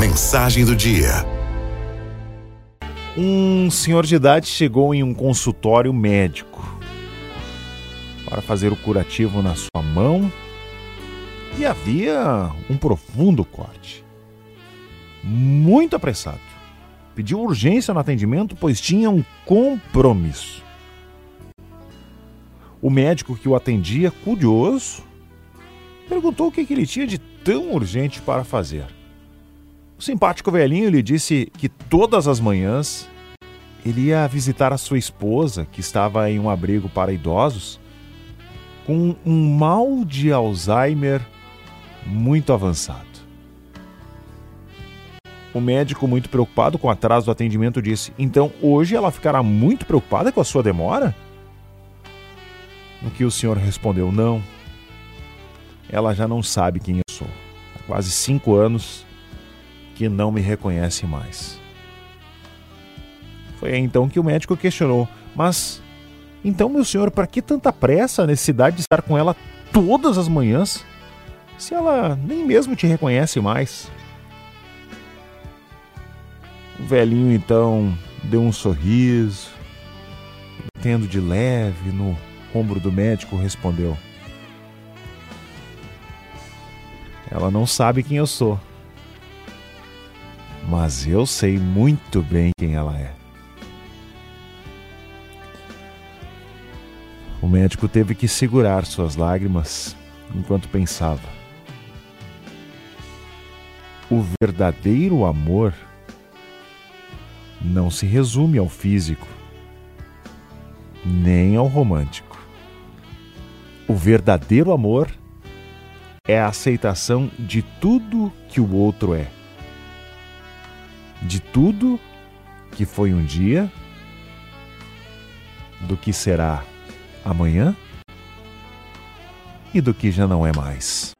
Mensagem do dia. Um senhor de idade chegou em um consultório médico para fazer o curativo na sua mão e havia um profundo corte. Muito apressado. Pediu urgência no atendimento, pois tinha um compromisso. O médico que o atendia, curioso, perguntou o que, ele tinha de tão urgente para fazer. O simpático velhinho lhe disse que todas as manhãs ele ia visitar a sua esposa, que estava em um abrigo para idosos, com um mal de Alzheimer muito avançado. O médico, muito preocupado com o atraso do atendimento, disse: Então hoje ela ficará muito preocupada com a sua demora? No que o senhor respondeu: Não. Ela já não sabe quem eu sou. Há quase cinco anos que não me reconhece mais. Foi então que o médico questionou: Mas então, meu senhor, para que tanta pressa, a necessidade de estar com ela todas as manhãs, se ela nem mesmo te reconhece mais? O velhinho então deu um sorriso, tendo de leve no ombro do médico, respondeu: Ela não sabe quem eu sou, mas eu sei muito bem quem ela é. O médico teve que segurar suas lágrimas enquanto pensava. O verdadeiro amor não se resume ao físico, nem ao romântico. O verdadeiro amor é a aceitação de tudo que o outro é, de tudo que foi um dia, do que será amanhã e do que já não é mais.